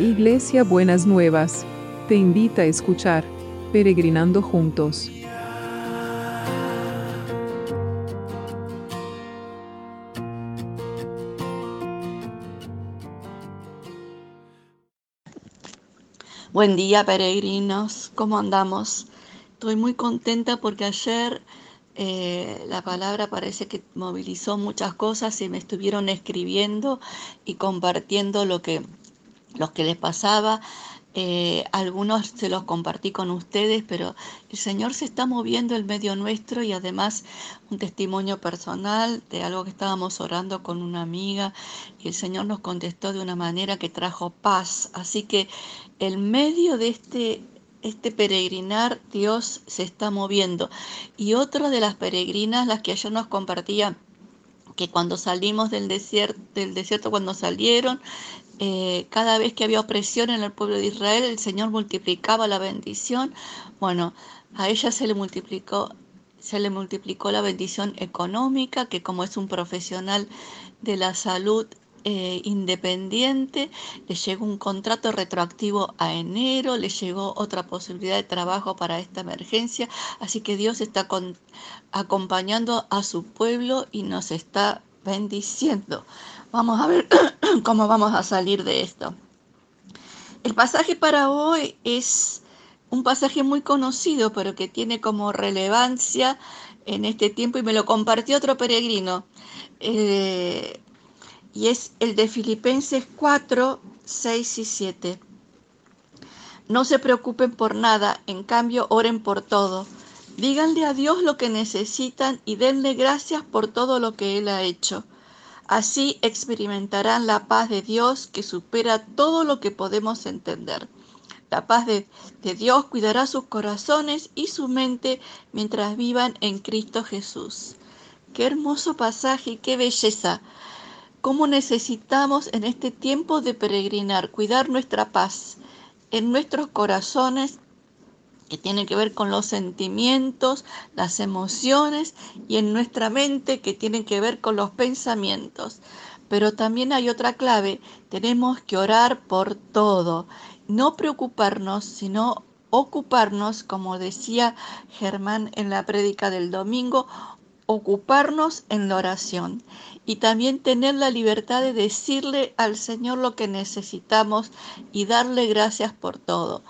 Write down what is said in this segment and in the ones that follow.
Iglesia Buenas Nuevas, te invita a escuchar Peregrinando Juntos. Buen día peregrinos, ¿cómo andamos? Estoy muy contenta porque ayer eh, la palabra parece que movilizó muchas cosas y me estuvieron escribiendo y compartiendo lo que los que les pasaba. Eh, algunos se los compartí con ustedes, pero el Señor se está moviendo en medio nuestro y además un testimonio personal de algo que estábamos orando con una amiga y el Señor nos contestó de una manera que trajo paz. Así que en medio de este, este peregrinar Dios se está moviendo. Y otra de las peregrinas, las que ayer nos compartía, que cuando salimos del desierto, del desierto cuando salieron, eh, cada vez que había opresión en el pueblo de Israel, el Señor multiplicaba la bendición. Bueno, a ella se le multiplicó, se le multiplicó la bendición económica, que como es un profesional de la salud eh, independiente, le llegó un contrato retroactivo a enero, le llegó otra posibilidad de trabajo para esta emergencia, así que Dios está acompañando a su pueblo y nos está bendiciendo. Vamos a ver cómo vamos a salir de esto. El pasaje para hoy es un pasaje muy conocido, pero que tiene como relevancia en este tiempo y me lo compartió otro peregrino. Eh, y es el de Filipenses 4, 6 y 7. No se preocupen por nada, en cambio oren por todo. Díganle a Dios lo que necesitan y denle gracias por todo lo que Él ha hecho. Así experimentarán la paz de Dios que supera todo lo que podemos entender. La paz de, Dios cuidará sus corazones y su mente mientras vivan en Cristo Jesús. Qué hermoso pasaje y qué belleza. Cómo necesitamos en este tiempo de peregrinar, cuidar nuestra paz en nuestros corazones que tiene que ver con los sentimientos, las emociones y en nuestra mente que tiene que ver con los pensamientos. Pero también hay otra clave, tenemos que orar por todo, no preocuparnos, sino ocuparnos, como decía Germán en la prédica del domingo, ocuparnos en la oración y también tener la libertad de decirle al Señor lo que necesitamos y darle gracias por todo.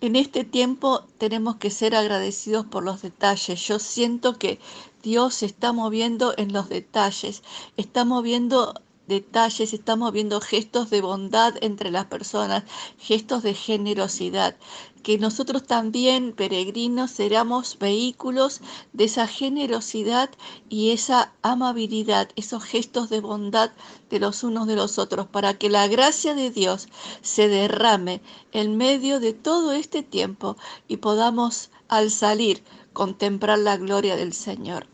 En este tiempo tenemos que ser agradecidos por los detalles. Yo siento que Dios se está moviendo en los detalles, está moviendo detalles, estamos viendo gestos de bondad entre las personas, gestos de generosidad. Que nosotros también, peregrinos, seramos vehículos de esa generosidad y esa amabilidad, esos gestos de bondad de los unos de los otros, para que la gracia de Dios se derrame en medio de todo este tiempo y podamos al salir contemplar la gloria del Señor.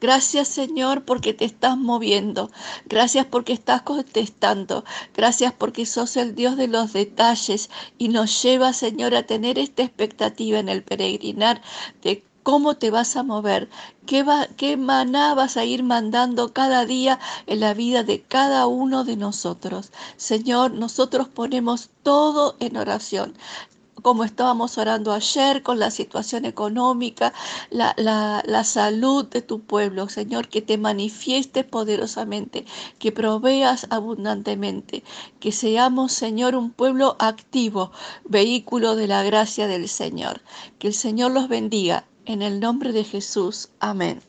Gracias Señor porque te estás moviendo. Gracias porque estás contestando. Gracias porque sos el Dios de los detalles y nos lleva Señor a tener esta expectativa en el peregrinar de cómo te vas a mover, qué, qué maná vas a ir mandando cada día en la vida de cada uno de nosotros. Señor, nosotros ponemos todo en oración como estábamos orando ayer, con la situación económica, la, la, salud de tu pueblo, Señor, que te manifieste poderosamente, que proveas abundantemente, que seamos, Señor, un pueblo activo, vehículo de la gracia del Señor. Que el Señor los bendiga. En el nombre de Jesús. Amén.